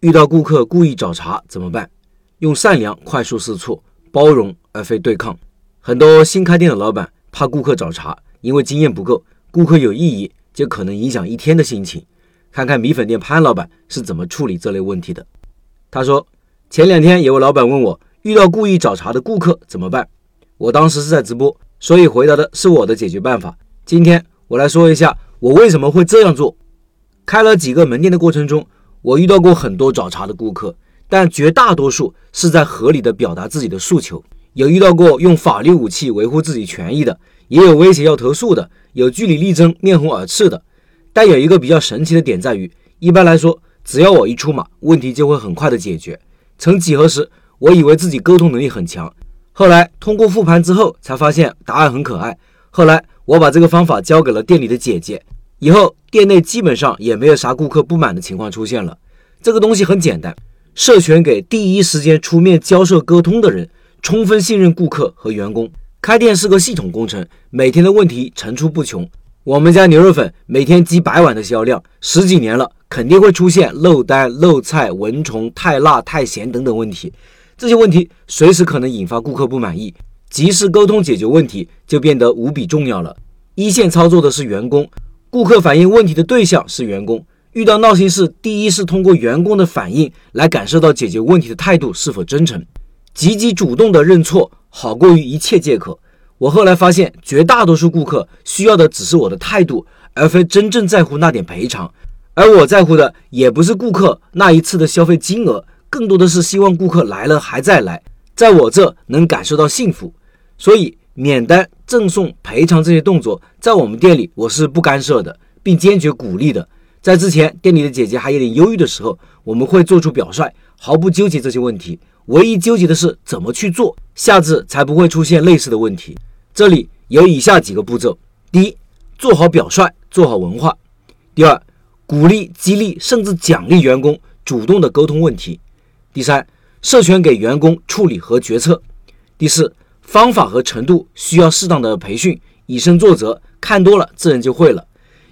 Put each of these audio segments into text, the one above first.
遇到顾客故意找茬怎么办？用善良快速试错，包容而非对抗。很多新开店的老板怕顾客找茬，因为经验不够，顾客有异议就可能影响一天的心情。看看米粉店潘老板是怎么处理这类问题的。他说，前两天有位老板问我，遇到故意找茬的顾客怎么办？我当时是在直播，所以回答的是我的解决办法。今天我来说一下我为什么会这样做。开了几个门店的过程中，我遇到过很多找茬的顾客，但绝大多数是在合理的表达自己的诉求。有遇到过用法律武器维护自己权益的，也有威胁要投诉的，有据理力争、面红耳赤的。但有一个比较神奇的点在于，一般来说，只要我一出马，问题就会很快的解决。曾几何时，我以为自己沟通能力很强，后来通过复盘之后，才发现答案很可爱。后来我把这个方法交给了店里的姐姐，以后店内基本上也没有啥顾客不满的情况出现了。这个东西很简单，授权给第一时间出面交涉沟通的人，充分信任顾客和员工。开店是个系统工程，每天的问题层出不穷。我们家牛肉粉每天几百碗的销量，十几年了，肯定会出现漏单、漏菜、蚊虫、太辣、太咸等等问题。这些问题随时可能引发顾客不满意，及时沟通解决问题就变得无比重要了。一线操作的是员工，顾客反映问题的对象是员工。遇到闹心事，第一是通过员工的反应来感受到解决问题的态度是否真诚，积极主动的认错，好过于一切借口。我后来发现，绝大多数顾客需要的只是我的态度，而非真正在乎那点赔偿。而我在乎的也不是顾客那一次的消费金额，更多的是希望顾客来了还再来，在我这能感受到幸福。所以，免单、赠送、赔偿这些动作，在我们店里我是不干涉的，并坚决鼓励的。在之前店里的姐姐还有点忧郁的时候，我们会做出表率，毫不纠结这些问题，唯一纠结的是怎么去做，下次才不会出现类似的问题。这里有以下几个步骤：第一，做好表率，做好文化；第二，鼓励、激励甚至奖励员工主动的沟通问题；第三，授权给员工处理和决策；第四，方法和程度需要适当的培训，以身作则，看多了自然就会了。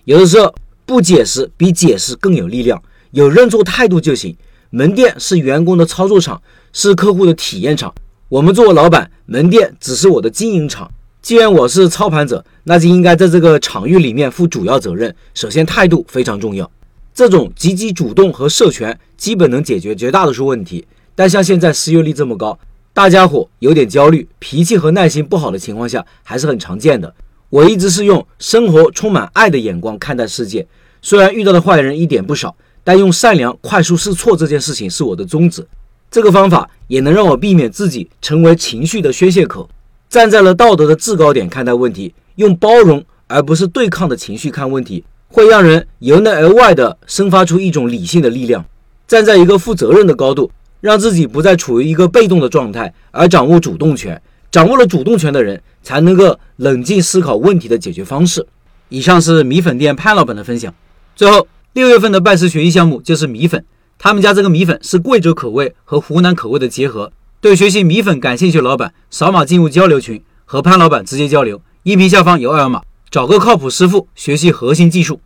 有的时候不解释比解释更有力量，有认错态度就行。门店是员工的操作场，是客户的体验场，我们作为老板，门店只是我的经营场。既然我是操盘者，那就应该在这个场域里面负主要责任。首先，态度非常重要。这种积极主动和授权，基本能解决绝大多数问题。但像现在失业率这么高，大家伙有点焦虑，脾气和耐心不好的情况下，还是很常见的。我一直是用生活充满爱的眼光看待世界。虽然遇到的坏人一点不少，但用善良快速试错这件事情是我的宗旨。这个方法也能让我避免自己成为情绪的宣泄口。站在了道德的制高点看待问题，用包容而不是对抗的情绪看问题，会让人由内而外的生发出一种理性的力量。站在一个负责任的高度，让自己不再处于一个被动的状态，而掌握主动权。掌握了主动权的人，才能够冷静思考问题的解决方式。以上是米粉店潘老板的分享。最后，六月份的拜师学艺项目就是米粉，他们家这个米粉是贵州口味和湖南口味的结合。对学习米粉感兴趣的老板，扫码进入交流群，和潘老板直接交流。音频下方有二维码，找个靠谱师傅学习核心技术。